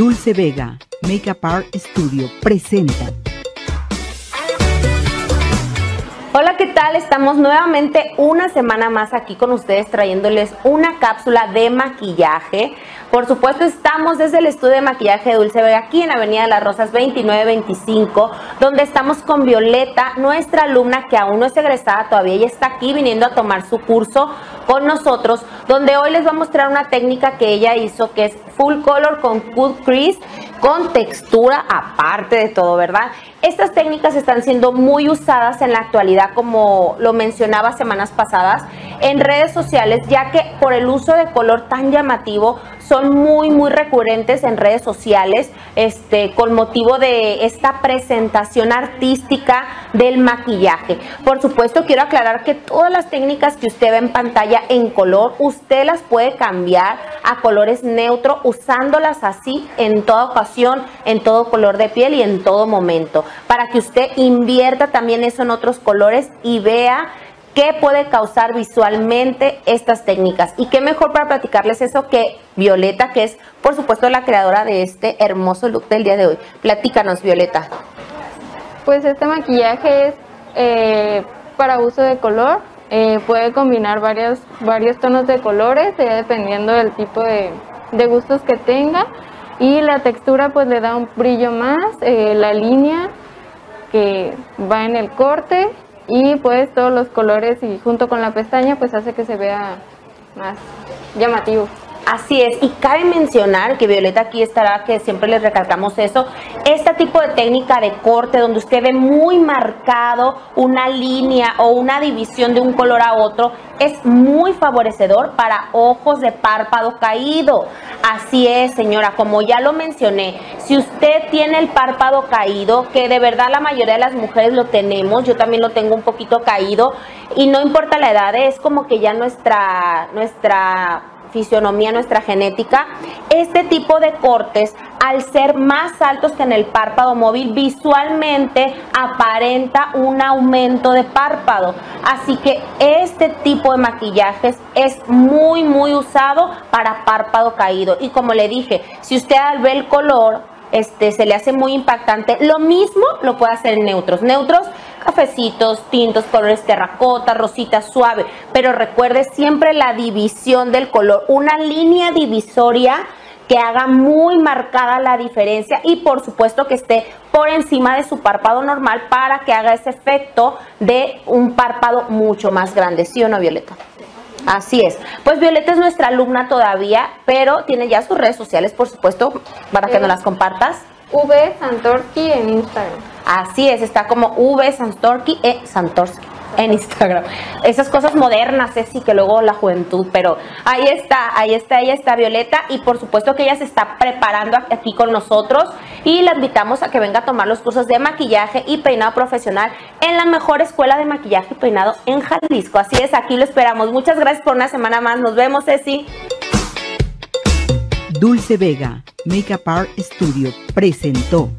Dulce Vega, Makeup Art Studio, presenta. Hola, ¿qué tal? Estamos nuevamente una semana más aquí con ustedes trayéndoles una cápsula de maquillaje. Por supuesto, estamos desde el estudio de maquillaje de Dulce Vega aquí en Avenida de las Rosas 2925, donde estamos con Violeta, nuestra alumna que aún no es egresada todavía, ella está aquí viniendo a tomar su curso con nosotros, donde hoy les va a mostrar una técnica que ella hizo que es full color con cut crease, con textura aparte de todo, ¿verdad? Estas técnicas están siendo muy usadas en la actualidad, como lo mencionaba semanas pasadas, en redes sociales, ya que por el uso de color tan llamativo son muy, muy recurrentes en redes sociales, este, con motivo de esta presentación artística del maquillaje. Por supuesto, quiero aclarar que todas las técnicas que usted ve en pantalla en color, usted las puede cambiar a colores neutros usándolas así en toda ocasión, en todo color de piel y en todo momento, para que usted invierta también eso en otros colores y vea qué puede causar visualmente estas técnicas. Y qué mejor para platicarles eso que Violeta, que es por supuesto la creadora de este hermoso look del día de hoy. Platícanos, Violeta. Pues este maquillaje es eh, para uso de color. Eh, puede combinar varios, varios tonos de colores, dependiendo del tipo de, gustos que tenga. Y la textura pues le da un brillo más, eh, la línea que va en el corte y pues todos los colores y junto con la pestaña pues hace que se vea más llamativo. Así es, y cabe mencionar que Violeta aquí estará, que siempre les recalcamos eso, este tipo de técnica de corte donde usted ve muy marcado una línea o una división de un color a otro, es muy favorecedor para ojos de párpado caído. Así es, señora, como ya lo mencioné, si usted tiene el párpado caído, que de verdad la mayoría de las mujeres lo tenemos, yo también lo tengo un poquito caído, y no importa la edad, es como que ya nuestra, nuestra fisionomía, nuestra genética, este tipo de cortes, al ser más altos que en el párpado móvil, visualmente aparenta un aumento de párpado. Así que este tipo de maquillajes es muy, muy usado para párpado caído. Y como le dije, si usted ve el color, este, se le hace muy impactante. Lo mismo lo puede hacer en neutros. Neutros, cafecitos, tintos, colores terracota, rosita, suave. Pero recuerde siempre la división del color. Una línea divisoria que haga muy marcada la diferencia y por supuesto que esté por encima de su párpado normal para que haga ese efecto de un párpado mucho más grande. ¿Sí o no, Violeta? Así es. Pues Violeta es nuestra alumna todavía, pero tiene ya sus redes sociales, por supuesto, para que nos las compartas. V Santorski en Instagram. Así es, está como V Santorski e Santorski en Instagram. Esas cosas modernas, es que luego la juventud, pero ahí está, ahí está, ahí está Violeta y por supuesto que ella se está preparando aquí con nosotros y la invitamos a que venga a tomar los cursos de maquillaje y peinado profesional en la mejor escuela de maquillaje y peinado en Jalisco. Así es, aquí lo esperamos. Muchas gracias por una semana más. Nos vemos, Ceci. Dulce Vega, Makeup Art Studio, presentó.